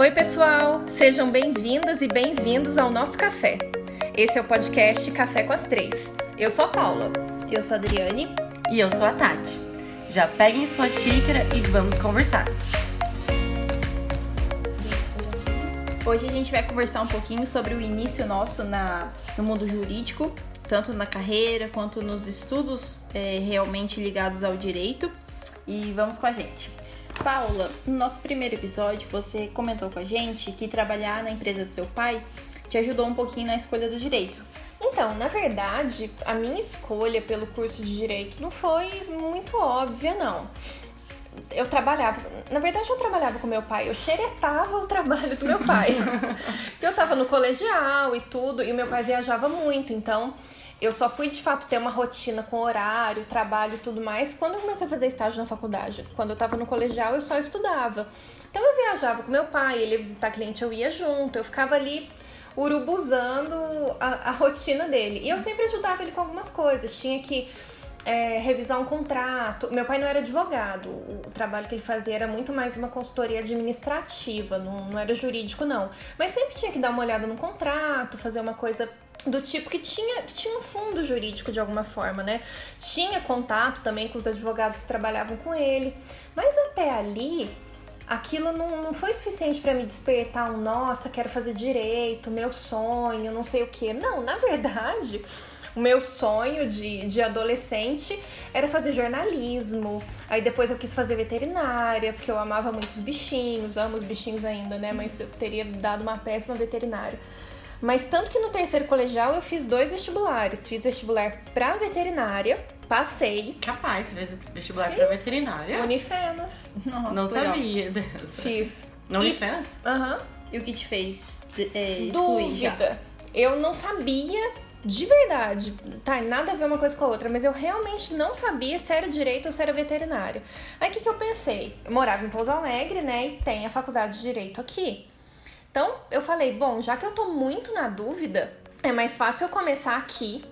Oi, pessoal! Sejam bem-vindas e bem-vindos ao nosso café. Esse é o podcast Café com as Três. Eu sou a Paula. Eu sou a Adriane. E eu sou a Tati. Já peguem sua xícara e vamos conversar. Hoje a gente vai conversar um pouquinho sobre o início nosso na, no mundo jurídico, tanto na carreira quanto nos estudos é, realmente ligados ao direito. E vamos com a gente. Paula, no nosso primeiro episódio você comentou com a gente que trabalhar na empresa do seu pai te ajudou um pouquinho na escolha do direito. Então, na verdade, a minha escolha pelo curso de direito não foi muito óbvia, não. Eu trabalhava, na verdade eu trabalhava com meu pai, eu xeretava o trabalho do meu pai. eu tava no colegial e tudo, e meu pai viajava muito, então eu só fui de fato ter uma rotina com horário, trabalho e tudo mais quando eu comecei a fazer estágio na faculdade. Quando eu tava no colegial, eu só estudava. Então eu viajava com meu pai, ele ia visitar cliente, eu ia junto, eu ficava ali urubuzando a, a rotina dele. E eu sempre ajudava ele com algumas coisas. Tinha que é, revisar um contrato. Meu pai não era advogado, o, trabalho que ele fazia era muito mais uma consultoria administrativa, não, não era jurídico, não. Mas sempre tinha que dar uma olhada no contrato, fazer uma coisa do tipo que tinha, que tinha um fundo jurídico de alguma forma, né? Tinha contato também com os advogados que trabalhavam com ele, mas até ali aquilo não, não foi suficiente para me despertar um nossa, quero fazer direito, meu sonho, não sei o que. Não, na verdade, o meu sonho de, de adolescente era fazer jornalismo. Aí depois eu quis fazer veterinária, porque eu amava muito os bichinhos, amo os bichinhos ainda, né? Mas eu teria dado uma péssima veterinária. Mas tanto que no terceiro colegial eu fiz dois vestibulares. Fiz vestibular pra veterinária, passei. Capaz, você fez vestibular fiz. pra veterinária? Unifenas. Nossa, Não legal. sabia dessa. Fiz. Na Unifenas? Aham. Uhum. E o que te fez é, excluir Dúvida. Eu não sabia de verdade, tá, nada a ver uma coisa com a outra, mas eu realmente não sabia se era direito ou se era veterinário. Aí o que, que eu pensei? Eu morava em Pouso Alegre, né, e tem a faculdade de direito aqui. Então eu falei, bom, já que eu tô muito na dúvida, é mais fácil eu começar aqui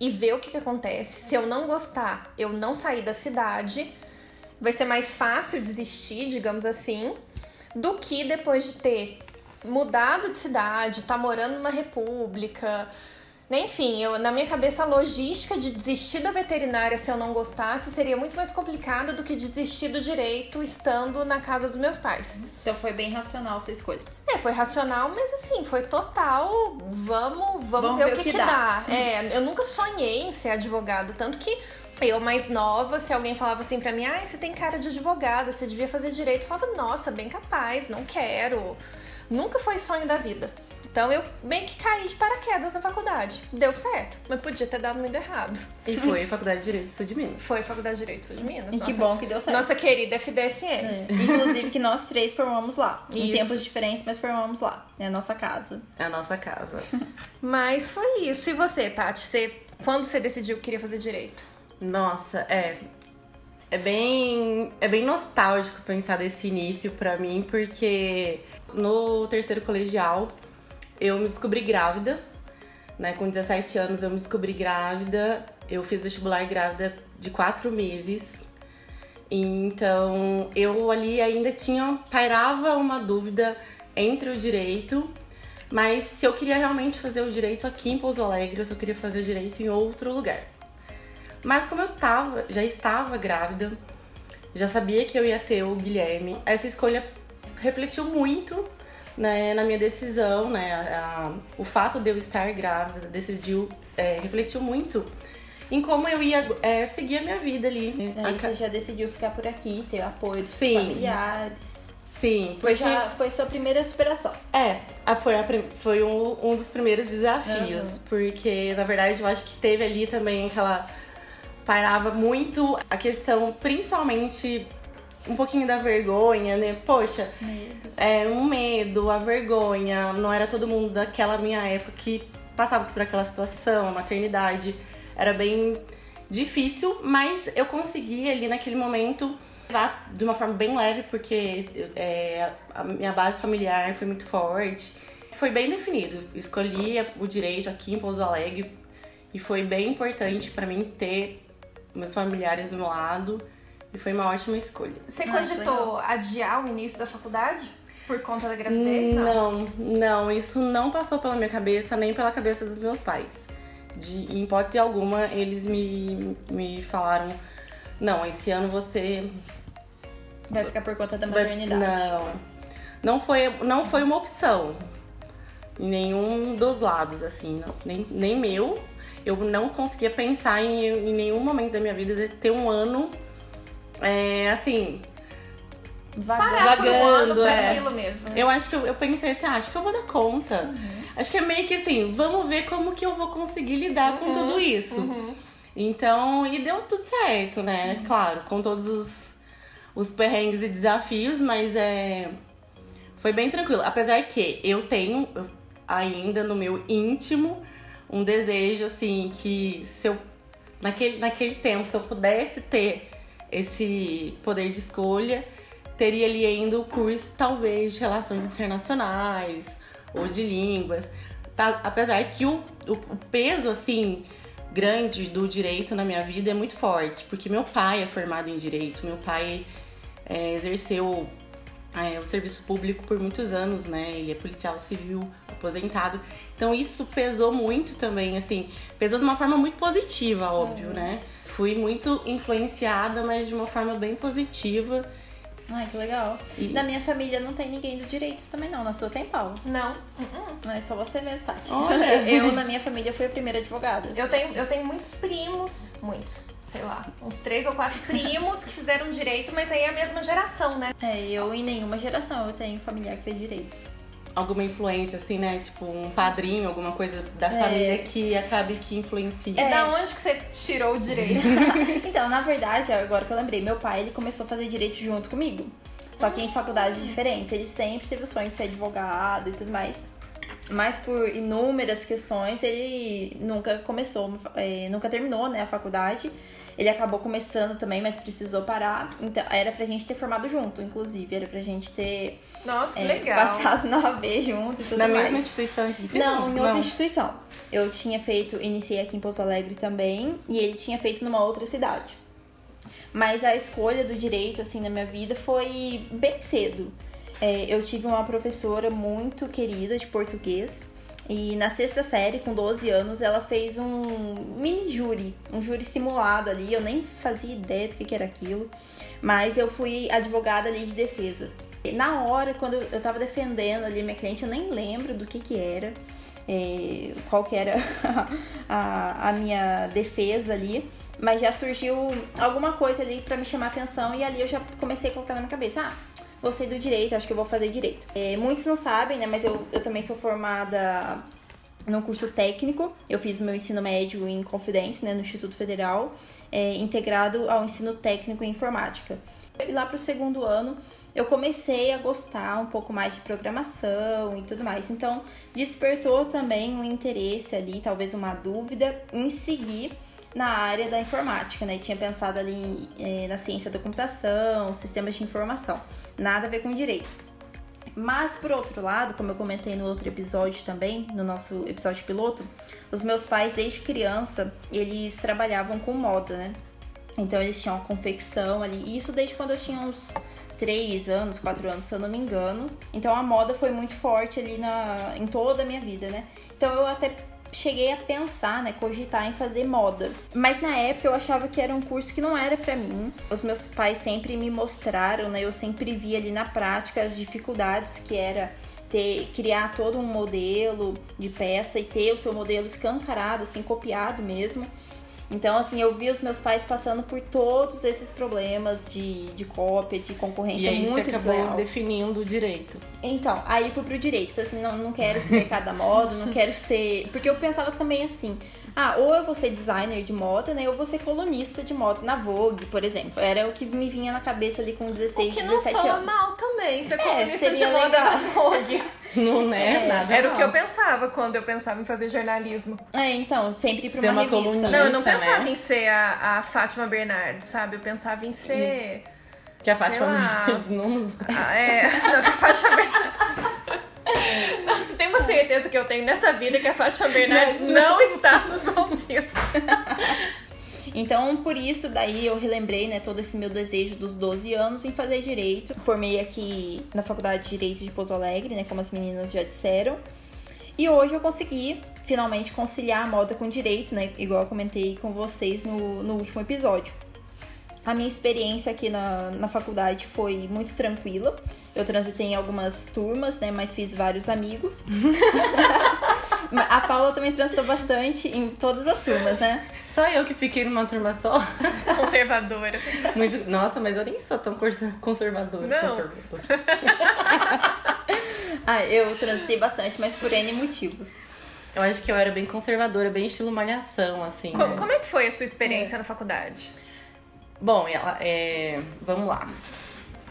e ver o que, que acontece. Se eu não gostar, eu não sair da cidade, vai ser mais fácil desistir, digamos assim, do que depois de ter mudado de cidade, tá morando numa república, enfim, eu, na minha cabeça, a logística de desistir da veterinária se eu não gostasse seria muito mais complicada do que de desistir do direito estando na casa dos meus pais. Então foi bem racional a sua escolha. É, foi racional, mas assim, foi total. Vamos, vamos, vamos ver, ver, o que, que, que dá. dá. É, eu nunca sonhei em ser advogado, tanto que eu mais nova, se alguém falava assim pra mim, ah, você tem cara de advogada, você devia fazer direito, eu falava, nossa, bem capaz, não quero. Nunca foi sonho da vida. Então eu meio que caí de paraquedas na faculdade. Deu certo, mas podia ter dado muito errado. E foi Faculdade de Direito Sul de Minas. Foi Faculdade de Direito Sul de Minas. E nossa, que bom que deu certo. Nossa querida FDSM. É. Inclusive que nós três formamos lá. Isso. Em tempos diferentes, mas formamos lá. É a nossa casa. É a nossa casa. mas foi isso. E você, Tati? Você, quando você decidiu que queria fazer direito? Nossa, é. É bem, é bem nostálgico pensar desse início para mim, porque no terceiro colegial eu me descobri grávida, né? Com 17 anos eu me descobri grávida. Eu fiz vestibular grávida de quatro meses. Então eu ali ainda tinha, pairava uma dúvida entre o direito, mas se eu queria realmente fazer o direito aqui em Pouso Alegre eu queria fazer o direito em outro lugar. Mas como eu tava, já estava grávida, já sabia que eu ia ter o Guilherme, essa escolha refletiu muito né, na minha decisão, né? A, o fato de eu estar grávida decidiu, é, refletiu muito em como eu ia é, seguir a minha vida ali. Aí você já decidiu ficar por aqui, ter o apoio dos Sim. familiares. Sim. Foi, já, foi sua primeira superação. É, foi, a, foi um, um dos primeiros desafios. Uhum. Porque, na verdade, eu acho que teve ali também aquela. Parava muito a questão, principalmente um pouquinho da vergonha, né? Poxa, medo. é um medo, a vergonha. Não era todo mundo daquela minha época que passava por aquela situação, a maternidade era bem difícil, mas eu consegui ali naquele momento levar de uma forma bem leve, porque é, a minha base familiar foi muito forte. Foi bem definido. Escolhi o direito aqui em Pouso Alegre e foi bem importante para mim ter meus familiares do meu lado e foi uma ótima escolha. Você ah, cogitou adiar o início da faculdade? Por conta da gravidez, não? Não, não, isso não passou pela minha cabeça, nem pela cabeça dos meus pais. De, em hipótese alguma, eles me, me falaram: não, esse ano você. Vai ficar por conta da maternidade. Não. Não foi, não foi uma opção. Em nenhum dos lados, assim. Não, nem, nem meu. Eu não conseguia pensar em, em nenhum momento da minha vida de ter um ano. É, assim, vagando, é. mesmo. Eu acho que eu, eu pensei assim, ah, acho que eu vou dar conta. Uhum. Acho que é meio que assim, vamos ver como que eu vou conseguir lidar uhum. com tudo isso. Uhum. Então, e deu tudo certo, né? Uhum. Claro, com todos os, os perrengues e desafios, mas é foi bem tranquilo. Apesar que eu tenho ainda no meu íntimo um desejo assim que se eu naquele naquele tempo se eu pudesse ter esse poder de escolha, teria ali ainda o curso, talvez, de relações internacionais ou de línguas. Tá, apesar que o, o, o peso, assim, grande do direito na minha vida é muito forte, porque meu pai é formado em direito, meu pai é, exerceu é, o serviço público por muitos anos, né? Ele é policial civil aposentado. Então isso pesou muito também, assim, pesou de uma forma muito positiva, óbvio, é. né? Fui muito influenciada, mas de uma forma bem positiva Ai, que legal. E... Na minha família não tem ninguém do direito também não. Na sua tem, Paulo? Não. Não é só você mesmo, Tati. Olha. eu, na minha família, fui a primeira advogada. Eu tenho, eu tenho muitos primos, muitos, sei lá, uns três ou quatro primos que fizeram direito, mas aí é a mesma geração, né? É, eu em nenhuma geração eu tenho familiar que fez direito alguma influência, assim, né? Tipo, um padrinho, alguma coisa da é. família que acabe que influencia. É. Da onde que você tirou o direito? então, na verdade, agora que eu lembrei, meu pai, ele começou a fazer direito junto comigo. Só que em faculdades diferentes. Ele sempre teve o sonho de ser advogado e tudo mais. Mas por inúmeras questões, ele nunca começou, é, nunca terminou, né, a faculdade. Ele acabou começando também, mas precisou parar. Então, era pra gente ter formado junto, inclusive. Era pra gente ter. Nossa, que é, legal. Passado na AB junto e tudo na mais. Na mesma instituição de ensino? Não, em outra Não. instituição. Eu tinha feito, iniciei aqui em Pouso Alegre também, e ele tinha feito numa outra cidade. Mas a escolha do direito, assim, na minha vida foi bem cedo. É, eu tive uma professora muito querida de português e na sexta série, com 12 anos, ela fez um mini júri, um júri simulado ali. Eu nem fazia ideia do que, era aquilo, mas eu fui advogada ali de defesa. E na hora, quando eu tava defendendo ali minha cliente, eu nem lembro do que que era, é, qual que era a, a minha defesa ali, mas já surgiu alguma coisa ali para me chamar atenção e ali eu já comecei a colocar na minha cabeça, ah, gostei do direito, acho que eu vou fazer direito. É, muitos não sabem, né? Mas eu, eu também sou formada no curso técnico. Eu fiz o meu ensino médio em Confidência, né, no Instituto Federal, é, integrado ao ensino técnico em informática. E lá pro segundo ano, eu comecei a gostar um pouco mais de programação e tudo mais. Então, despertou também um interesse ali, talvez uma dúvida em seguir na área da informática, né? E tinha pensado ali é, na ciência da computação, sistemas de informação nada a ver com direito. Mas por outro lado, como eu comentei no outro episódio também, no nosso episódio piloto, os meus pais desde criança, eles trabalhavam com moda, né? Então eles tinham uma confecção ali, isso desde quando eu tinha uns 3 anos, 4 anos, se eu não me engano. Então a moda foi muito forte ali na, em toda a minha vida, né? Então eu até cheguei a pensar, né, cogitar em fazer moda. Mas na época eu achava que era um curso que não era para mim. Os meus pais sempre me mostraram, né, eu sempre vi ali na prática as dificuldades que era ter, criar todo um modelo de peça e ter o seu modelo escancarado, assim, copiado mesmo. Então, assim, eu vi os meus pais passando por todos esses problemas de, de cópia, de concorrência e aí muito você acabou desleal. definindo o direito. Então, aí fui pro direito. Falei assim, não, não quero esse mercado da moda, não quero ser... Porque eu pensava também assim, ah, ou eu vou ser designer de moda, né? Ou vou ser colunista de moda na Vogue, por exemplo. Era o que me vinha na cabeça ali com 16, 17 anos. que não soa mal também, ser é, colunista de moda legal. na Vogue. Não é, é nada. Era mal. o que eu pensava quando eu pensava em fazer jornalismo. É, então, sempre ir pra ser uma, uma revista. Colunista, não, eu não pensava né? em ser a, a Fátima Bernardes, sabe? Eu pensava em ser... Que a Fátima Bernardes não nos... Ah, é, não, que a Fátima Bernardes... Nossa, tem uma certeza que eu tenho nessa vida que a Fátima Bernardes não está nos ouvindo. Então, por isso, daí eu relembrei, né, todo esse meu desejo dos 12 anos em fazer direito. Formei aqui na Faculdade de Direito de Pouso Alegre, né, como as meninas já disseram. E hoje eu consegui finalmente conciliar a moda com direito, né, igual eu comentei com vocês no, no último episódio. A minha experiência aqui na, na faculdade foi muito tranquila. Eu transitei em algumas turmas, né? Mas fiz vários amigos. a Paula também transitou bastante em todas as turmas, né? Só eu que fiquei numa turma só. Conservadora. Muito... Nossa, mas eu nem sou tão conservadora. Não. Conservadora. ah, eu transitei bastante, mas por N motivos. Eu acho que eu era bem conservadora, bem estilo malhação, assim. Como, né? como é que foi a sua experiência é. na faculdade? Bom, ela, é, vamos lá.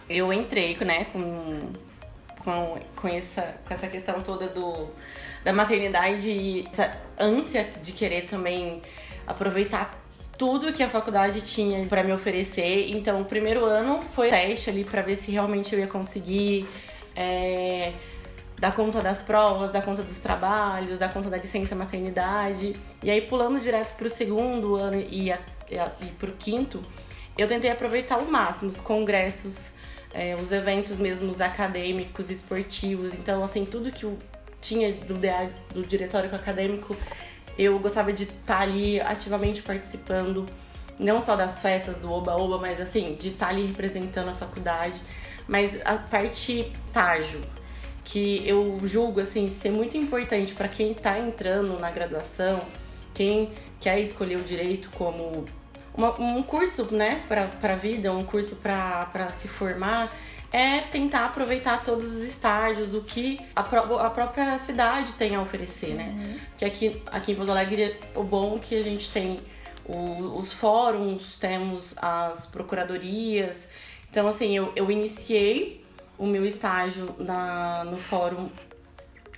Eu entrei, né, com, com, com, essa, com essa questão toda do, da maternidade e essa ânsia de querer também aproveitar tudo que a faculdade tinha para me oferecer. Então, o primeiro ano foi teste ali para ver se realmente eu ia conseguir é, dar conta das provas, dar conta dos trabalhos, dar conta da licença maternidade. E aí, pulando direto para o segundo ano e, e, para o quinto, eu tentei aproveitar ao máximo os congressos, é, os eventos mesmo os acadêmicos, esportivos. Então, assim, tudo que eu tinha do, DA, do diretório acadêmico, eu gostava de estar tá ali ativamente participando, não só das festas do Oba-Oba, mas assim, de estar tá ali representando a faculdade. Mas a parte estágio, que eu julgo assim ser muito importante para quem está entrando na graduação, quem quer escolher o direito como uma, um curso, né, para a vida, um curso para se formar, é tentar aproveitar todos os estágios, o que a, pró a própria cidade tem a oferecer, né? Uhum. Porque aqui, aqui em Pouso Alegre, o bom é que a gente tem o, os fóruns, temos as procuradorias. Então, assim, eu, eu iniciei o meu estágio na, no fórum,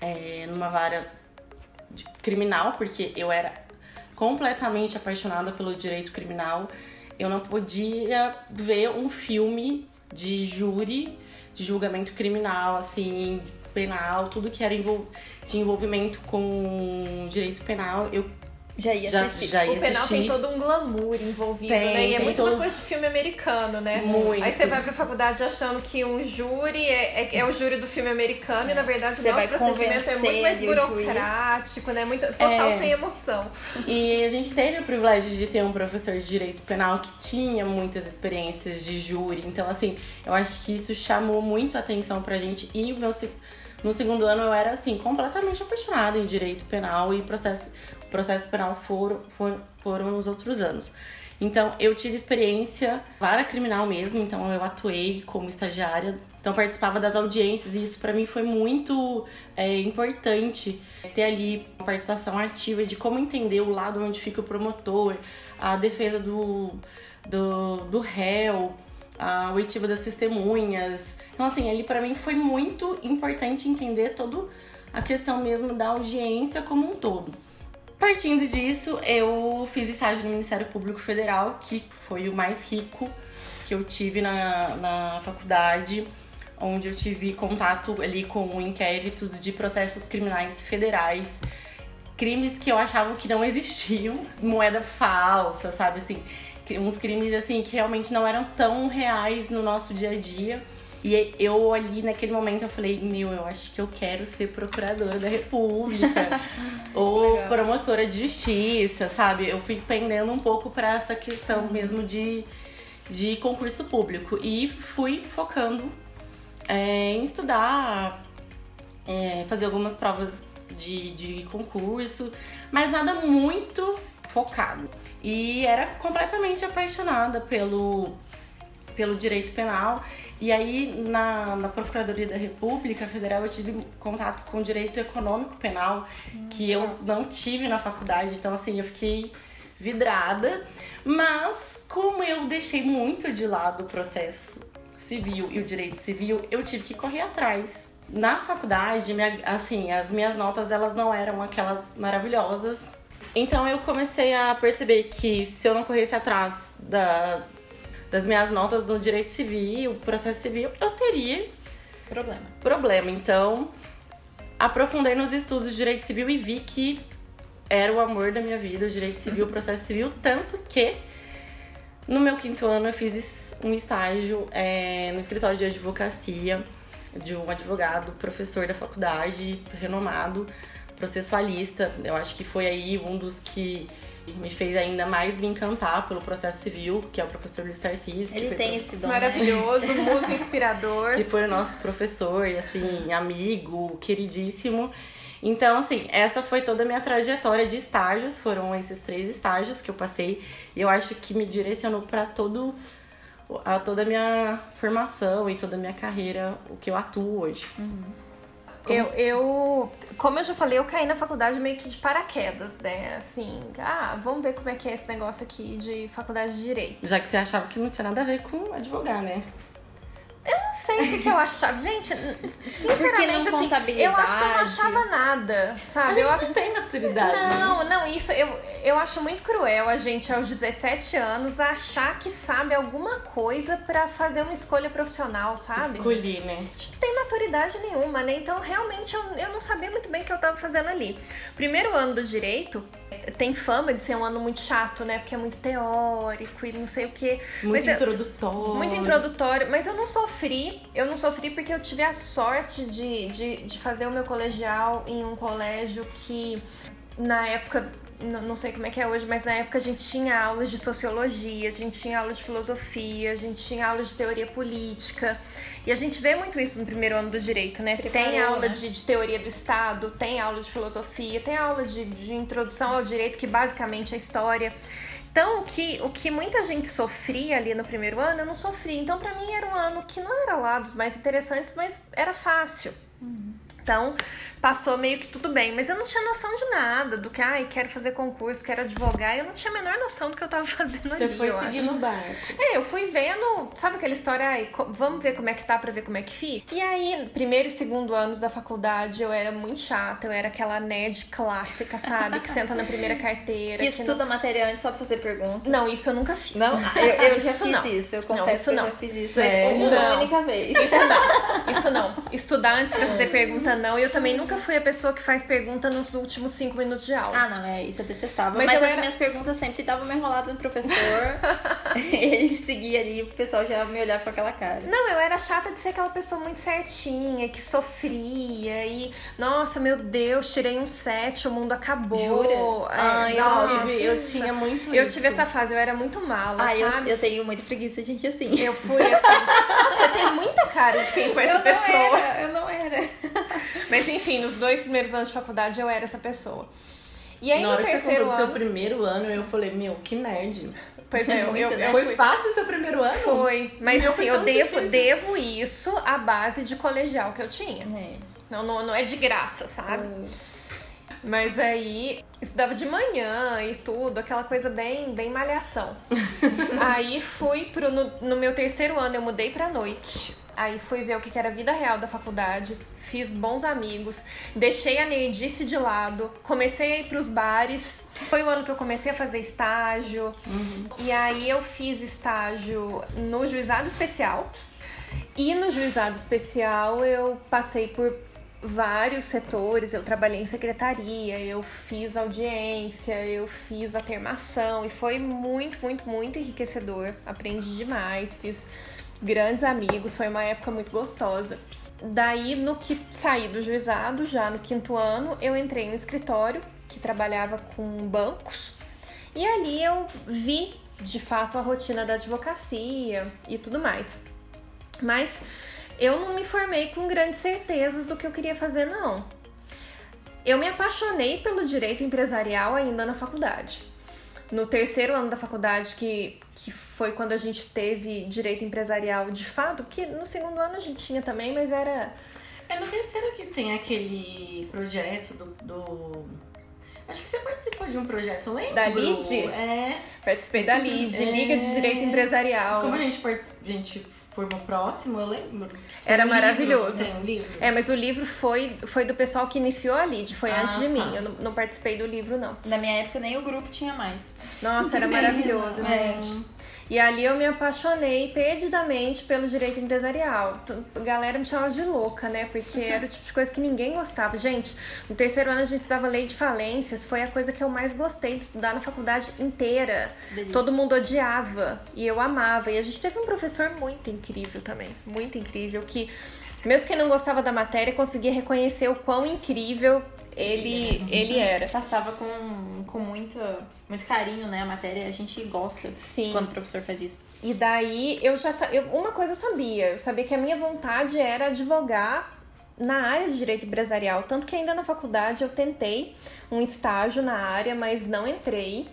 é, numa vara criminal, porque eu era completamente apaixonada pelo direito criminal. Eu não podia ver um filme de júri, de julgamento criminal, assim, penal, tudo que era envol de envolvimento com direito penal. Eu já ia assistir. Já, já ia o penal assistir. tem todo um glamour envolvido, tem, né? E é muito todo... uma coisa de filme americano, né? Muito. Aí você vai pra faculdade achando que um júri é, é, é o júri do filme americano e na verdade você o nosso procedimento é muito mais burocrático, né? Muito, total é. sem emoção. E a gente teve o privilégio de ter um professor de direito penal que tinha muitas experiências de júri. Então, assim, eu acho que isso chamou muito a atenção pra gente. E meu, no segundo ano eu era, assim, completamente apaixonada em direito penal e processo processo penal foram, foram, foram nos outros anos. Então, eu tive experiência, vara criminal mesmo, então eu atuei como estagiária, então participava das audiências e isso para mim foi muito é, importante ter ali uma participação ativa de como entender o lado onde fica o promotor, a defesa do, do, do réu, a oitiva das testemunhas. Então, assim, ali para mim foi muito importante entender toda a questão mesmo da audiência como um todo. Partindo disso, eu fiz estágio no Ministério Público Federal, que foi o mais rico que eu tive na, na faculdade, onde eu tive contato ali com inquéritos de processos criminais federais, crimes que eu achava que não existiam, moeda falsa, sabe assim, uns crimes assim que realmente não eram tão reais no nosso dia a dia. E eu ali naquele momento eu falei, meu, eu acho que eu quero ser procuradora da República ou Legal. promotora de justiça, sabe? Eu fui pendendo um pouco para essa questão uhum. mesmo de, de concurso público e fui focando é, em estudar, é, fazer algumas provas de, de concurso, mas nada muito focado. E era completamente apaixonada pelo, pelo direito penal e aí, na, na Procuradoria da República Federal, eu tive contato com direito econômico penal, que eu não tive na faculdade, então, assim, eu fiquei vidrada. Mas, como eu deixei muito de lado o processo civil e o direito civil, eu tive que correr atrás. Na faculdade, minha, assim, as minhas notas elas não eram aquelas maravilhosas. Então eu comecei a perceber que se eu não corresse atrás da, das minhas notas no direito civil, processo civil, eu teria problema. Problema. Então, aprofundei nos estudos de direito civil e vi que era o amor da minha vida, o direito civil, o processo civil, tanto que No meu quinto ano, eu fiz um estágio é, no escritório de advocacia de um advogado, professor da faculdade, renomado, processualista. Eu acho que foi aí um dos que me fez ainda mais me encantar pelo processo civil, que é o professor Luiz Tarcísio. Ele tem pro... esse dom, Maravilhoso, né? muso inspirador. que foi o nosso professor e, assim, amigo, queridíssimo. Então, assim, essa foi toda a minha trajetória de estágios. Foram esses três estágios que eu passei. E eu acho que me direcionou para todo a toda a minha formação e toda a minha carreira, o que eu atuo hoje. Uhum. Como... Eu, eu, como eu já falei, eu caí na faculdade meio que de paraquedas, né? Assim, ah, vamos ver como é que é esse negócio aqui de faculdade de direito. Já que você achava que não tinha nada a ver com advogar, né? Eu não sei o que, que eu achava. Gente, sinceramente, assim, eu acho que eu não achava nada, sabe? Eu acho... não tem maturidade. Não, não, isso eu, eu acho muito cruel a gente, aos 17 anos, achar que sabe alguma coisa para fazer uma escolha profissional, sabe? Escolher, né? Não tem maturidade nenhuma, né? Então, realmente, eu, eu não sabia muito bem o que eu tava fazendo ali. Primeiro ano do direito, tem fama de ser um ano muito chato, né? Porque é muito teórico e não sei o quê. Muito mas introdutório. Eu, muito introdutório. Mas eu não sofri. Eu não sofri porque eu tive a sorte de, de, de fazer o meu colegial em um colégio que, na época, não sei como é que é hoje, mas na época a gente tinha aulas de sociologia, a gente tinha aulas de filosofia, a gente tinha aulas de teoria política. E a gente vê muito isso no primeiro ano do direito, né? Preparou, tem aula né? de, de, teoria do Estado, tem aula de filosofia, tem aula de, de introdução ao direito, que basicamente é história. Então, o que, o que muita gente sofria ali no primeiro ano, eu não sofri. Então, para mim, era um ano que não era lá dos mais interessantes, mas era fácil. Então, passou meio que tudo bem, mas eu não tinha noção de nada, do que, ai, quero fazer concurso, quero advogar, eu não tinha a menor noção do que eu tava fazendo Você ali, foi eu seguir acho. no barco. É, eu fui vendo, sabe aquela história, ai, vamos ver como é que tá pra ver como é que fica? E aí, primeiro e segundo anos da faculdade, eu era muito chata, eu era aquela nerd clássica, sabe? Que senta na primeira carteira. Que estuda não... matéria antes só pra fazer pergunta. Não, isso eu nunca fiz. Não, eu, eu já isso fiz não. isso, eu Não, confesso isso que não. eu já fiz isso. Sério? Uma Não. única vez. Isso não, isso não. Estudar antes pra fazer pergunta, não. E eu também nunca fui a pessoa que faz pergunta nos últimos cinco minutos de aula. Ah, não, é isso eu detestava. Mas Mas, eu as era- minhas perguntas sempre davam uma enrolada no professor. ele seguia ali, o pessoal já me olhava com aquela cara. Não, eu era chata de ser aquela pessoa muito certinha, que sofria e, nossa, meu Deus, tirei um 7, o mundo acabou. Jura? É, Ai, eu nossa. tive, eu tinha muito Eu isso. tive essa fase, eu era muito mala, Ah, eu, eu tenho muita preguiça de gente assim. Eu fui assim. Você tem muita cara de quem foi essa Eu pessoa. Não era, eu não era. Mas enfim, nos dois primeiros anos de faculdade eu era essa pessoa. E aí Na no hora que você terceiro do seu ano. primeiro ano, eu falei, meu, que nerd. Pois é, eu, eu, eu Foi fui. fácil o seu primeiro ano? Foi. Mas assim, eu devo, difícil. devo isso à base de colegial que eu tinha. É. Não, não, não é de graça, sabe? Mas aí, estudava de manhã e tudo, aquela coisa bem, bem malhação. aí fui pro. No, no meu terceiro ano, eu mudei pra noite. Aí fui ver o que era a vida real da faculdade, fiz bons amigos, deixei a nerdice de lado, comecei a ir pros bares. Foi o ano que eu comecei a fazer estágio. E aí eu fiz estágio no juizado especial. E no juizado especial eu passei por vários setores, eu trabalhei em secretaria, eu fiz audiência, eu fiz a termação e foi muito, muito, muito enriquecedor. Aprendi demais, fiz grandes amigos, foi uma época muito gostosa. Daí, no que saí do juizado, já no quinto ano, eu entrei no escritório que trabalhava com bancos e ali eu vi de fato a rotina da advocacia e tudo mais. Mas eu não me formei com grandes certezas do que eu queria fazer, não. Eu me apaixonei pelo direito empresarial ainda na faculdade. No terceiro ano da faculdade, que, que foi quando a gente teve direito empresarial de fato, porque no segundo ano a gente tinha também, mas era. É no terceiro que tem aquele projeto do. do- Acho que você participou de um projeto, lembra? Da LID? É. Participei da LID, É. Liga de Direito Empresarial. Como a gente, partici- a gente formou próximo, eu lembro. Era um livro, maravilhoso. Tem um livro? É, mas o livro foi, foi do pessoal que iniciou a LID, foi Ah, antes de tá. mim. Eu não, não participei do livro, não. Na minha época nem o grupo tinha mais. Nossa, era maravilhoso, É. E ali eu me apaixonei perdidamente pelo direito empresarial. A galera me chamava de louca, né? Porque era o tipo de coisa que ninguém gostava. Gente, no terceiro ano a gente estudava lei de falências, foi a coisa que eu mais gostei de estudar na faculdade inteira. Delícia. Todo mundo odiava e eu amava. E a gente teve um professor muito incrível também, muito incrível, que mesmo quem não gostava da matéria conseguia reconhecer o quão incrível ele, ele era. Passava com, com muito, muito carinho, né? A matéria, a gente gosta Sim. quando o professor faz isso. E daí eu já eu, uma coisa eu sabia, eu sabia que a minha vontade era advogar na área de direito empresarial, tanto que ainda na faculdade eu tentei um estágio na área, mas não entrei.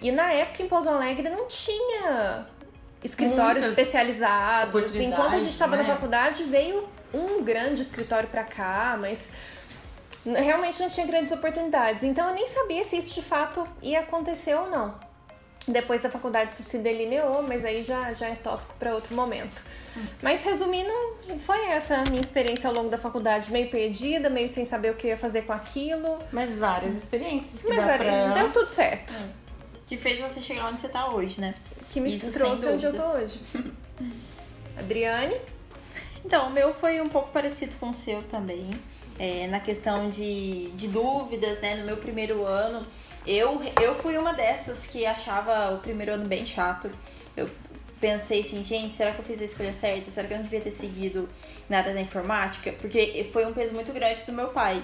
E na época em Pouso Alegre não tinha escritórios Muitas especializados. Enquanto a gente estava né? na faculdade, veio um grande escritório para cá, mas realmente não tinha grandes oportunidades. Então eu nem sabia se isso de fato ia acontecer ou não. Depois da faculdade isso se delineou, mas aí já, já é tópico para outro momento. Mas resumindo, foi essa a minha experiência ao longo da faculdade, meio perdida, meio sem saber o que ia fazer com aquilo. Mas várias experiências. Que mas dá pra... deu tudo certo. É. Que fez você chegar onde você tá hoje, né? Que me Isso, trouxe onde eu tô hoje. Adriane? Então, o meu foi um pouco parecido com o seu também é, na questão de, de dúvidas, né? No meu primeiro ano, eu, eu fui uma dessas que achava o primeiro ano bem chato. Eu pensei assim, gente, será que eu fiz a escolha certa? Será que eu não devia ter seguido nada da informática? Porque foi um peso muito grande do meu pai.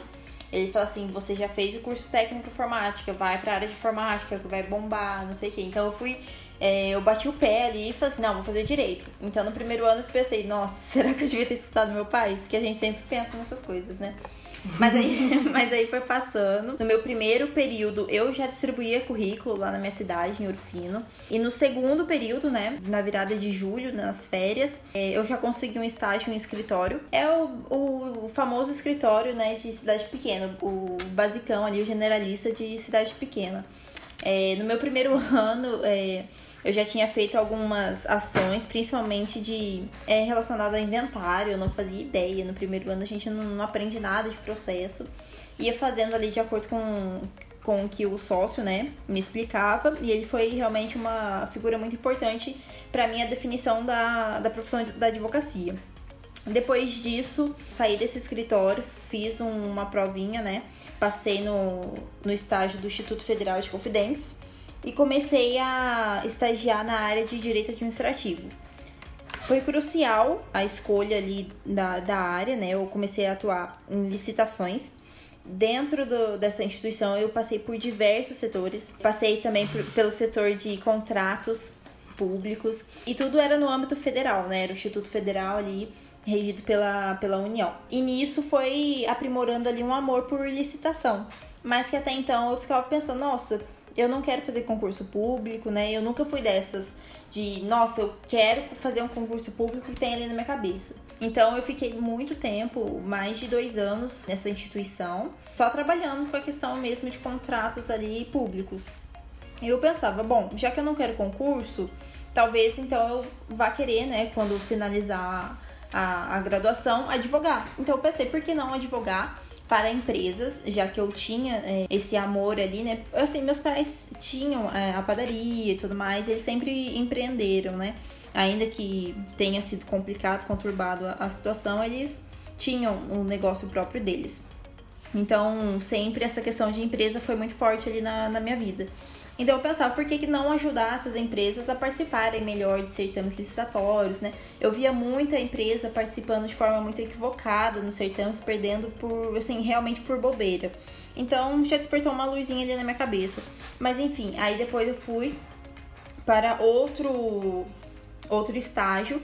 Ele falou assim: você já fez o curso técnico informática, vai pra área de informática, vai bombar, não sei o quê. Então eu fui é, eu bati o pé ali e falei assim, não, vou fazer direito. Então no primeiro ano eu pensei, nossa, será que eu devia ter escutado meu pai? Porque a gente sempre pensa nessas coisas, né? Mas aí, mas aí foi passando. No meu primeiro período, eu já distribuía currículo lá na minha cidade, em Urfino. E no segundo período, né, na virada de julho, nas férias, é, eu já consegui um estágio em escritório. É o, o, o famoso escritório, né, de cidade pequena, o basicão ali, o generalista de cidade pequena. É, no meu primeiro ano, é, eu já tinha feito algumas ações, principalmente de é, relacionada a inventário, eu não fazia ideia. No primeiro ano a gente não, não aprende nada de processo. Ia fazendo ali de acordo com, com o que o sócio, né, me explicava. E ele foi realmente uma figura muito importante para minha definição da, da profissão da advocacia. Depois disso, saí desse escritório, fiz uma provinha, né? Passei no, no estágio do Instituto Federal de Confidentes e comecei a estagiar na área de direito administrativo. Foi crucial a escolha ali da, da área, né? Eu comecei a atuar em licitações. Dentro do, dessa instituição, eu passei por diversos setores. Passei também por, pelo setor de contratos públicos. E tudo era no âmbito federal, né? Era o Instituto Federal ali, regido pela, pela União. E nisso foi aprimorando ali um amor por licitação. Mas que até então eu ficava pensando, nossa, eu não quero fazer concurso público, né? Eu nunca fui dessas de, nossa, eu quero fazer um concurso público que tem ali na minha cabeça. Então eu fiquei muito tempo, mais de dois anos nessa instituição, só trabalhando com a questão mesmo de contratos ali públicos. E eu pensava, bom, já que eu não quero concurso, talvez então eu vá querer, né, quando finalizar a, a graduação, advogar. Então eu pensei, por que não advogar? Para empresas, já que eu tinha é, esse amor ali, né? Assim, meus pais tinham é, a padaria e tudo mais, eles sempre empreenderam, né? Ainda que tenha sido complicado, conturbado a, a situação, eles tinham um negócio próprio deles. Então, sempre essa questão de empresa foi muito forte ali na, na minha vida. Então eu pensava, por que não ajudar essas empresas a participarem melhor de certames licitatórios, né? Eu via muita empresa participando de forma muito equivocada nos certames, perdendo por, assim, realmente por bobeira. Então já despertou uma luzinha ali na minha cabeça. Mas enfim, aí depois eu fui para outro outro estágio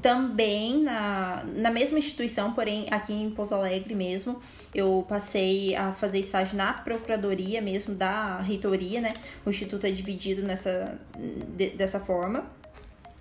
também na, na mesma instituição, porém aqui em Pouso Alegre mesmo, eu passei a fazer estágio na procuradoria mesmo da reitoria, né? O instituto é dividido nessa de, dessa forma.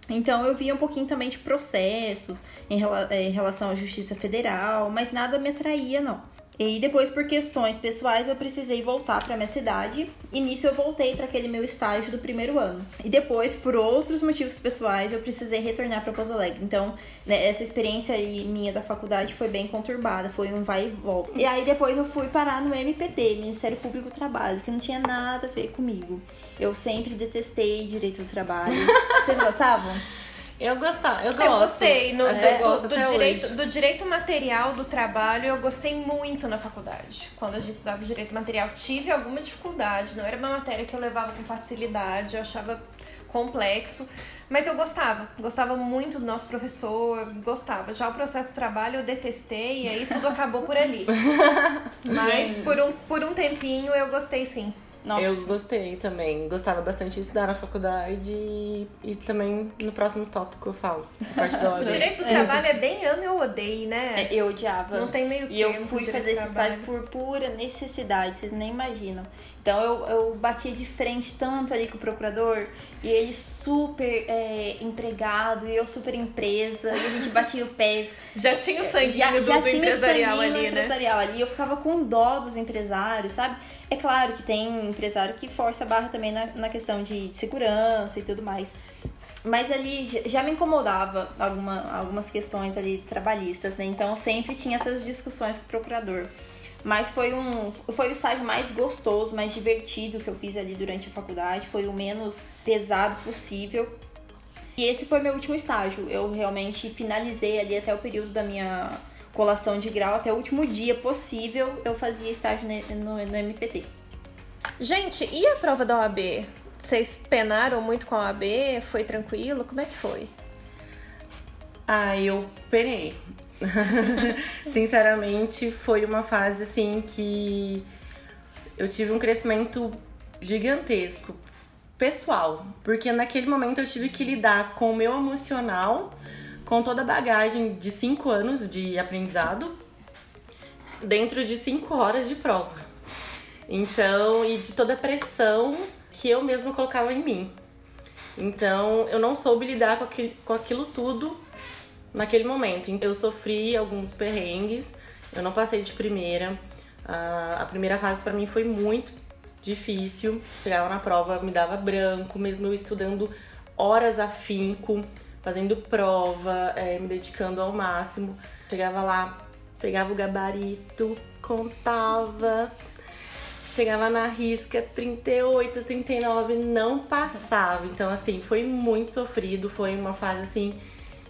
Então eu via um pouquinho também de processos em, em relação à Justiça Federal, mas nada me atraía, não. E depois, por questões pessoais, eu precisei voltar para minha cidade. E nisso eu voltei para aquele meu estágio do primeiro ano. E depois, por outros motivos pessoais, eu precisei retornar para Pouso Alegre. Então, né, essa experiência minha da faculdade foi bem conturbada, foi um vai e volta. E aí depois eu fui parar no MPT, Ministério Público do Trabalho, que não tinha nada a ver comigo. Eu sempre detestei direito do trabalho. Vocês gostavam? Eu gostava, eu gosto. Eu gostei. No, É, do, gosto do direito, hoje. do direito material do trabalho, eu gostei muito na faculdade. Quando a gente usava o direito material, tive alguma dificuldade. Não era uma matéria que eu levava com facilidade, eu achava complexo. Mas eu gostava, gostava muito do nosso professor, gostava. Já o processo do trabalho eu detestei e aí tudo acabou por ali. Mas por um, por um tempinho eu gostei sim. Nossa. Eu gostei também. Gostava bastante de estudar na faculdade e, e também no próximo tópico eu falo. a Parte da O direito do trabalho é bem ame ou odeie, né? É, Eu odiava. Não tem meio E eu fui fazer esse trabalho. estágio por pura necessidade, vocês nem imaginam. Então eu, eu batia de frente tanto ali com o procurador, e ele super é, empregado, e eu super empresa, e a gente batia o pé. Já tinha o sanguinho já, do, já do tinha empresarial ali, né? empresarial ali. Eu ficava com dó dos empresários, sabe? É claro que tem empresário que força a barra também na, na questão de segurança e tudo mais. Mas ali já- me incomodava alguma, algumas questões ali trabalhistas, né? Então eu sempre tinha essas discussões com o procurador. Mas foi um foi o estágio mais gostoso, mais divertido que eu fiz ali durante a faculdade. Foi o menos pesado possível. E esse foi meu último estágio. Eu realmente finalizei ali até o período da minha colação de grau, até o último dia possível eu fazia estágio no, no MPT. Gente, e a prova da OAB? Vocês penaram muito com a OAB? Foi tranquilo? Como é que foi? Ah, eu penei. Sinceramente, foi uma fase assim que eu tive um crescimento gigantesco pessoal, porque naquele momento eu tive que lidar com o meu emocional, com toda a bagagem de cinco anos de aprendizado, dentro de cinco horas de prova. Então, e de toda a pressão que eu mesma colocava em mim. Então, eu não soube lidar com aquilo, com aquilo tudo naquele momento. Eu sofri alguns perrengues, eu não passei de primeira. A primeira fase pra mim foi muito difícil. Chegava na prova, me dava branco, mesmo eu estudando horas a finco, fazendo prova, eh, me dedicando ao máximo. Chegava lá, pegava o gabarito, contava, chegava na risca 38, 39, não passava. Então, assim, foi muito sofrido, foi uma fase assim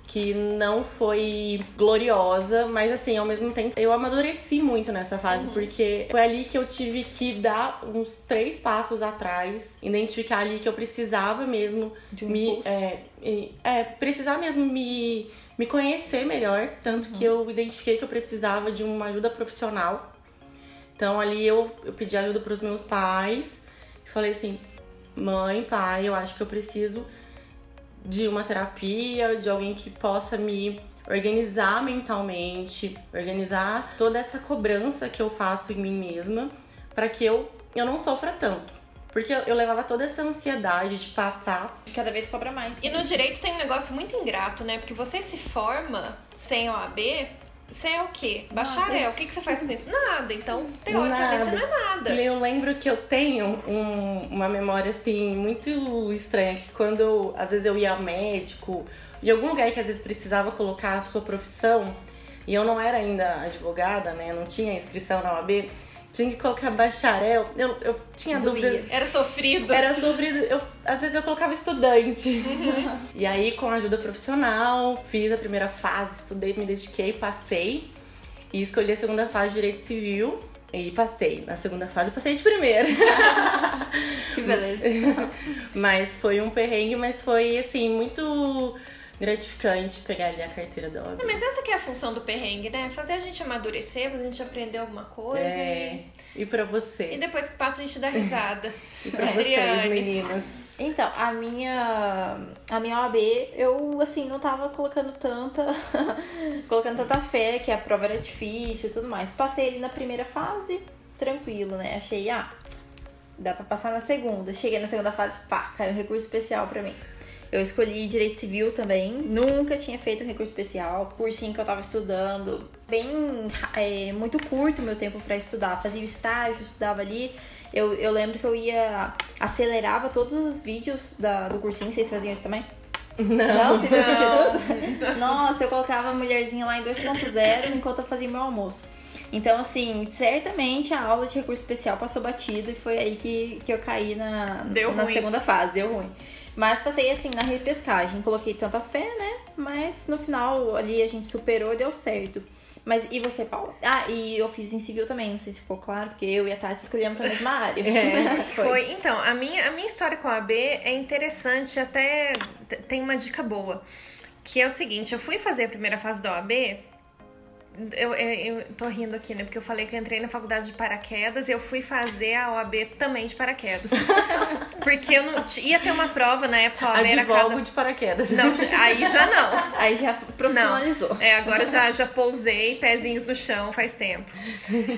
que não foi gloriosa, mas assim, ao mesmo tempo eu amadureci muito nessa fase, porque foi ali que eu tive que dar uns três passos atrás, identificar ali que eu precisava mesmo De um me é, é, precisar mesmo me, me conhecer melhor, tanto que eu identifiquei que eu precisava de uma ajuda profissional. Então ali eu, eu pedi ajuda para os meus pais falei assim: mãe, pai, eu acho que eu preciso de uma terapia, de alguém que possa me organizar mentalmente, organizar toda essa cobrança que eu faço em mim mesma, para que eu, eu não sofra tanto. Porque eu, eu levava toda essa ansiedade de passar. E cada vez cobra mais. E no direito tem um negócio muito ingrato, né? Porque você se forma sem OAB, você é o quê? Bacharel. O que, que você faz com isso? Nada. Então, teoricamente, você não é nada. Eu lembro que eu tenho um- uma memória assim muito estranha que quando às vezes eu ia ao médico, em algum lugar que às vezes precisava colocar a sua profissão, e eu não era ainda advogada, né? Não tinha inscrição na OAB, tinha que colocar bacharel. Eu, eu tinha Doía. dúvida. Era sofrido. Era sofrido, eu, às vezes eu colocava estudante. E aí, com a ajuda profissional, fiz a primeira fase, estudei, me dediquei, passei. E escolhi a segunda fase de Direito Civil. E passei. Na segunda fase, eu passei de primeira. Que beleza. mas foi um perrengue, mas foi, assim, muito gratificante pegar ali a carteira da OAB. Mas essa que é a função do perrengue, né? Fazer a gente amadurecer, fazer a gente aprender alguma coisa. É. E pra E, e você? depois que passa a gente dá risada. E pra É. vocês, meninas? Então, a minha a minha OAB, eu assim, não tava colocando tanta colocando tanta fé que a prova era difícil e tudo mais. Passei ali na primeira fase, tranquilo, né? Achei, ah, dá pra passar na segunda. Cheguei na segunda fase, pá, caiu um recurso especial pra mim. Eu escolhi direito civil também. Nunca tinha feito recurso especial. Cursinho que eu tava estudando. Bem. É, muito curto o meu tempo para estudar. Fazia o estágio, estudava ali. Eu, eu lembro que eu ia. acelerava todos os vídeos da, do cursinho. Vocês faziam isso também? Não. Não, vocês assistiam tudo? Nossa, eu colocava a mulherzinha lá em 2.0 enquanto eu fazia meu almoço. Então, assim, certamente a aula de recurso especial passou batido e foi aí que, que eu caí na, Deu na ruim. segunda fase, deu ruim. Mas passei assim na repescagem, coloquei tanta fé, né? Mas no final ali a gente superou e deu certo. Mas e você, Paula? Ah, e eu fiz em civil também, não sei se ficou claro, porque eu e a Tati escolhemos a mesma área. É. Foi. Então, a minha, a minha história com a AB é interessante, até tem uma dica boa. Que é o seguinte, eu fui fazer a primeira fase da OAB. Eu, eu, eu tô rindo aqui, né? Porque eu falei que eu entrei na faculdade de paraquedas e eu fui fazer a OAB também de paraquedas. Porque eu não. Ia ter uma prova na época, a OAB era cada. de paraquedas. Não, aí já não. Aí já profissionalizou. É, agora já, já pousei, pezinhos no chão faz tempo.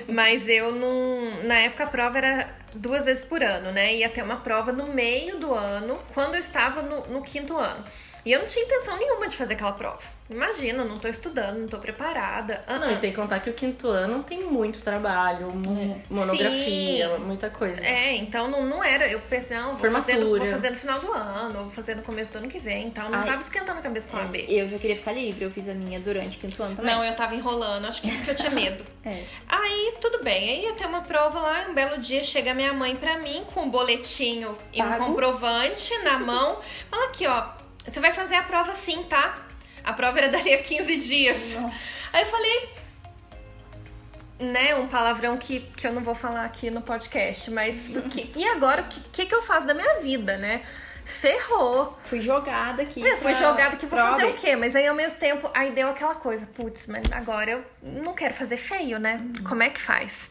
Mas eu não. Na época a prova era duas vezes por ano, né? Ia ter uma prova no meio do ano, quando eu estava no, no quinto ano. E eu não tinha intenção nenhuma de fazer aquela prova. Imagina, não tô estudando, não tô preparada. Ah, Não, e sem contar que o quinto ano tem muito trabalho, mo- monografia, Sim. muita coisa. É, então não, não era. Eu pensei, não, vou fazer, no- vou fazer no final do ano, ou vou fazer no começo do ano que vem. Então não Ai. tava esquentando a cabeça com a AB. Eu já queria ficar livre, eu fiz a minha durante o quinto ano também. Não, eu tava enrolando, acho que porque eu tinha medo. É. Aí, tudo bem. Aí ia ter uma prova lá, e um belo dia chega minha mãe pra mim com um boletinho e um Pago. comprovante na mão. Fala aqui, ó, você vai fazer a prova sim, tá? A prova era dali a 15 dias. Aí eu falei, né, um palavrão que, que eu não vou falar aqui no podcast, mas que- e agora, o que, que, que eu faço da minha vida, né? Ferrou. Fui jogada aqui. Eu fui pra- jogada que vou fazer o quê? Mas aí ao mesmo tempo, aí deu aquela coisa, putz, mas agora eu não quero fazer feio, né? Como é que faz?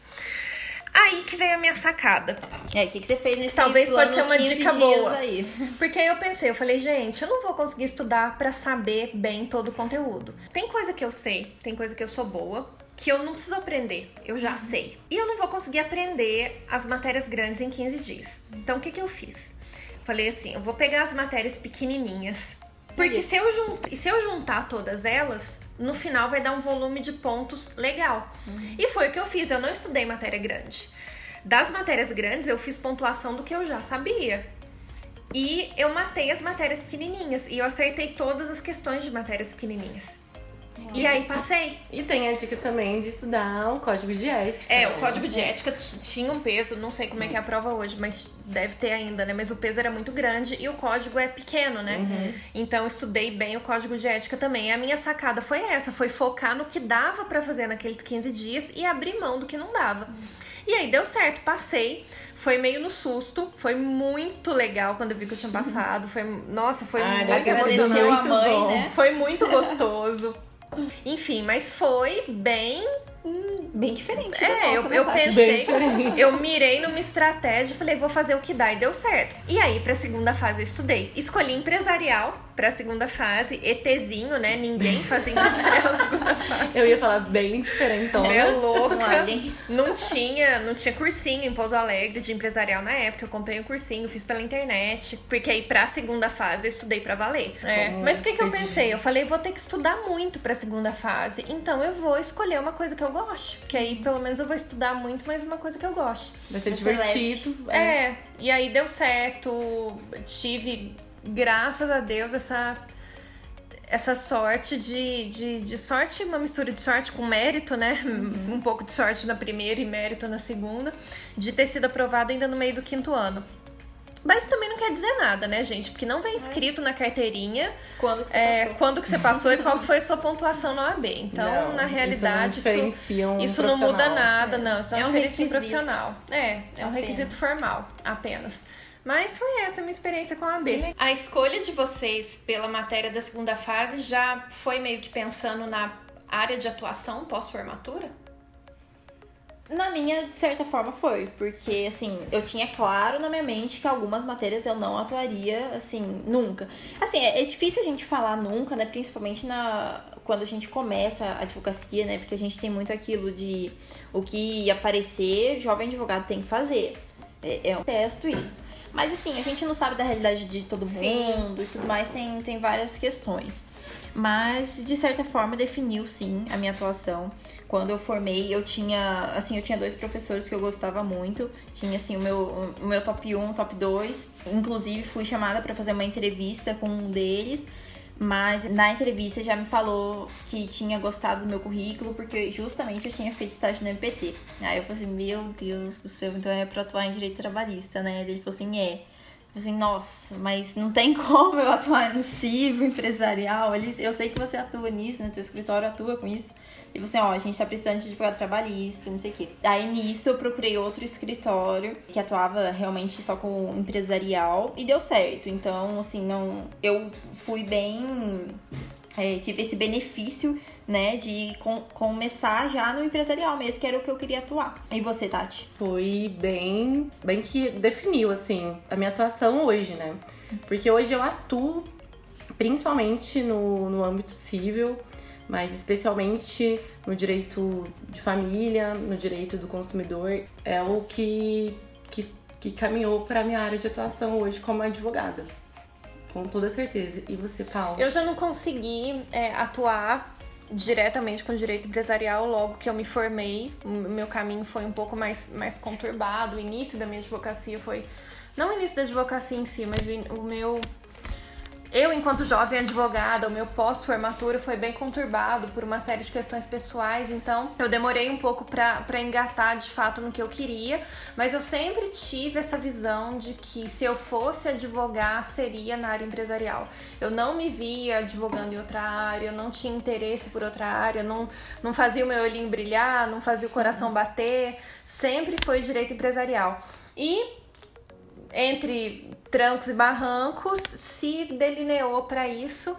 Aí que veio a minha sacada. É, o que, que você fez nesse Talvez pode ser uma 15 dica boa. Aí? Porque aí eu pensei, eu falei, gente, eu não vou conseguir estudar pra saber bem todo o conteúdo. Tem coisa que eu sei, tem coisa que eu sou boa, que eu não preciso aprender, eu já sei. E eu não vou conseguir aprender as matérias grandes em 15 dias. Então o que, que eu fiz? Falei assim, eu vou pegar as matérias pequenininhas. Porque se eu, jun- se eu juntar todas elas, no final vai dar um volume de pontos legal. E foi o que eu fiz, eu não estudei matéria grande. Das matérias grandes, eu fiz pontuação do que eu já sabia. E eu matei as matérias pequenininhas. E eu acertei todas as questões de matérias pequenininhas. E aí passei. E tem a dica também de estudar o código de ética. É, né? o código de ética tinha um peso, não sei como é que é a prova hoje, mas deve ter ainda, né? Mas o peso era muito grande e o código é pequeno, né? Então eu estudei bem o código de ética também. E a minha sacada foi essa, foi focar no que dava pra fazer naqueles 15 dias e abrir mão do que não dava. E aí deu certo, passei. Foi meio no susto, foi muito legal quando eu vi que eu tinha passado. Foi, nossa, foi Ai, muito muito mãe, bom. né? Foi muito gostoso. Enfim, mas foi bem Bem diferente da é, eu, nossa, né, eu Tati? Bem pensei, diferente. eu mirei numa estratégia, falei, vou fazer o que dá e deu certo. E aí, pra segunda fase, eu estudei. Escolhi empresarial pra segunda fase, ETzinho, né? Ninguém fazia empresarial na segunda fase. Eu ia falar bem diferentona. É louca. Um alien. Não tinha, não tinha cursinho em Pouso Alegre de empresarial na época. Eu comprei o cursinho, fiz pela internet. Porque aí pra segunda fase eu estudei pra valer. É. Mas o que, que eu pensei? Eu falei, vou ter que estudar muito pra segunda fase. Então eu vou escolher uma coisa que eu gosto. Que aí pelo menos eu vou estudar muito, mas uma coisa que eu gosto. Vai ser Vai ser divertido. É, e aí deu certo. Tive, graças a Deus, essa essa sorte de, de, de sorte, uma mistura de sorte com mérito, né? Um pouco de sorte na primeira e mérito na segunda, de ter sido aprovada ainda no meio do quinto ano. Mas também não quer dizer nada, né, gente? Porque não vem escrito na carteirinha Quando que você é, passou? quando que você passou e qual que foi a sua pontuação na OAB. Então, Não, na realidade, isso não isso, um isso não muda nada, não. Isso é, É um requisito. profissional. É, é um Apenas. requisito formal, apenas. Mas foi essa a minha experiência com a OAB. A escolha de vocês pela matéria da segunda fase já foi meio que pensando na área de atuação pós-formatura? Na minha, de certa forma, foi. Porque, assim, eu tinha claro na minha mente que algumas matérias eu não atuaria, assim, nunca. Assim, é, é difícil a gente falar nunca, né? Principalmente na quando a gente começa a advocacia, né? Porque a gente tem muito aquilo de o que aparecer, jovem advogado tem que fazer. É, é um testo isso. Mas assim, a gente não sabe da realidade de todo Sim. mundo e tudo mais, tem, tem várias questões. Mas, de certa forma, definiu sim a minha atuação. Quando eu formei, eu tinha, assim, eu tinha dois professores que eu gostava muito. Tinha, assim, o meu, o meu top 1, top 2. Inclusive, fui chamada para fazer uma entrevista com um deles. Mas na entrevista já me falou que tinha gostado do meu currículo, porque justamente eu tinha feito estágio no MPT. Aí eu falei assim, meu Deus do céu, então é pra atuar em direito trabalhista, né? Ele falou assim, é. Falei assim, nossa, mas não tem como eu atuar no civil, empresarial. Eu sei que você atua nisso, né? Teu escritório atua com isso. E você, ó, a gente tá precisando de advogado trabalhista, não sei o quê. Aí nisso eu procurei outro escritório que atuava realmente só com empresarial e deu certo. Então, assim, não. Eu fui bem. é, tive esse benefício, né, de com- começar já no empresarial mesmo, que era o que eu queria atuar. E você, Tati? Foi bem, bem que definiu, assim, a minha atuação hoje, né? Porque hoje eu atuo principalmente no, no âmbito civil, mas especialmente no direito de família, no direito do consumidor. É o que, que, que caminhou para minha área de atuação hoje como advogada. Com toda certeza. E você, Paulo? Eu já não consegui é, atuar diretamente com direito empresarial logo que eu me formei. O meu caminho foi um pouco mais, mais conturbado. O início da minha advocacia foi. Não o início da advocacia em si, mas o meu. Eu, enquanto jovem advogada, o meu pós-formatura foi bem conturbado por uma série de questões pessoais, então eu demorei um pouco pra engatar de fato no que eu queria, mas eu sempre tive essa visão de que se eu fosse advogar, seria na área empresarial. Eu não me via advogando em outra área, eu não tinha interesse por outra área, não, não fazia o meu olhinho brilhar, não fazia o coração bater, sempre foi direito empresarial. E entre trancos e barrancos, se delineou para isso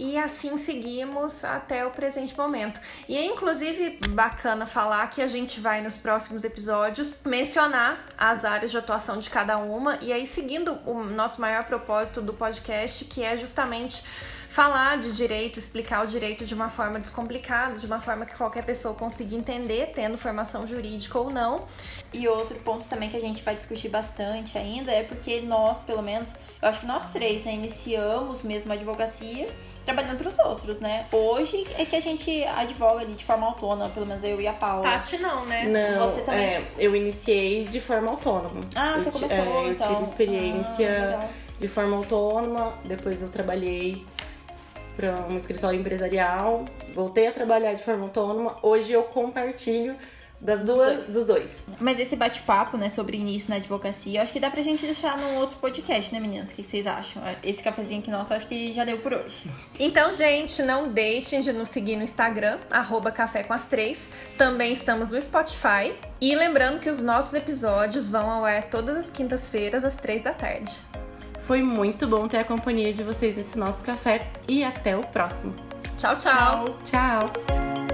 e assim seguimos até o presente momento. E é inclusive bacana falar que a gente vai nos próximos episódios mencionar as áreas de atuação de cada uma e aí seguindo o nosso maior propósito do podcast, que é justamente falar de direito, explicar o direito de uma forma descomplicada, de uma forma que qualquer pessoa consiga entender, tendo formação jurídica ou não. E outro ponto também que a gente vai discutir bastante ainda é porque nós, pelo menos, eu acho que nós três, né, iniciamos mesmo a advocacia trabalhando para os outros, né? Hoje é que a gente advoga ali de forma autônoma, pelo menos eu e a Paula. Tati não, né? Não, Você também? é, eu iniciei de forma autônoma. Ah, eu você começou, é, eu então. tive experiência Ah, de forma autônoma, depois eu trabalhei para um escritório empresarial, voltei a trabalhar de forma autônoma. Hoje eu compartilho das duas, dois. dos dois. Mas esse bate-papo, né, sobre início na advocacia, eu acho que dá pra gente deixar num outro podcast, né, meninas? O que vocês acham? Esse cafezinho aqui nosso, acho que já deu por hoje. Então, gente, não deixem de nos seguir no Instagram, arroba Café com as Três. Também estamos no Spotify. E lembrando que os nossos episódios vão ao ar todas as quintas-feiras, às três da tarde. Foi muito bom ter a companhia de vocês nesse nosso café e até o próximo. Tchau, tchau. Tchau!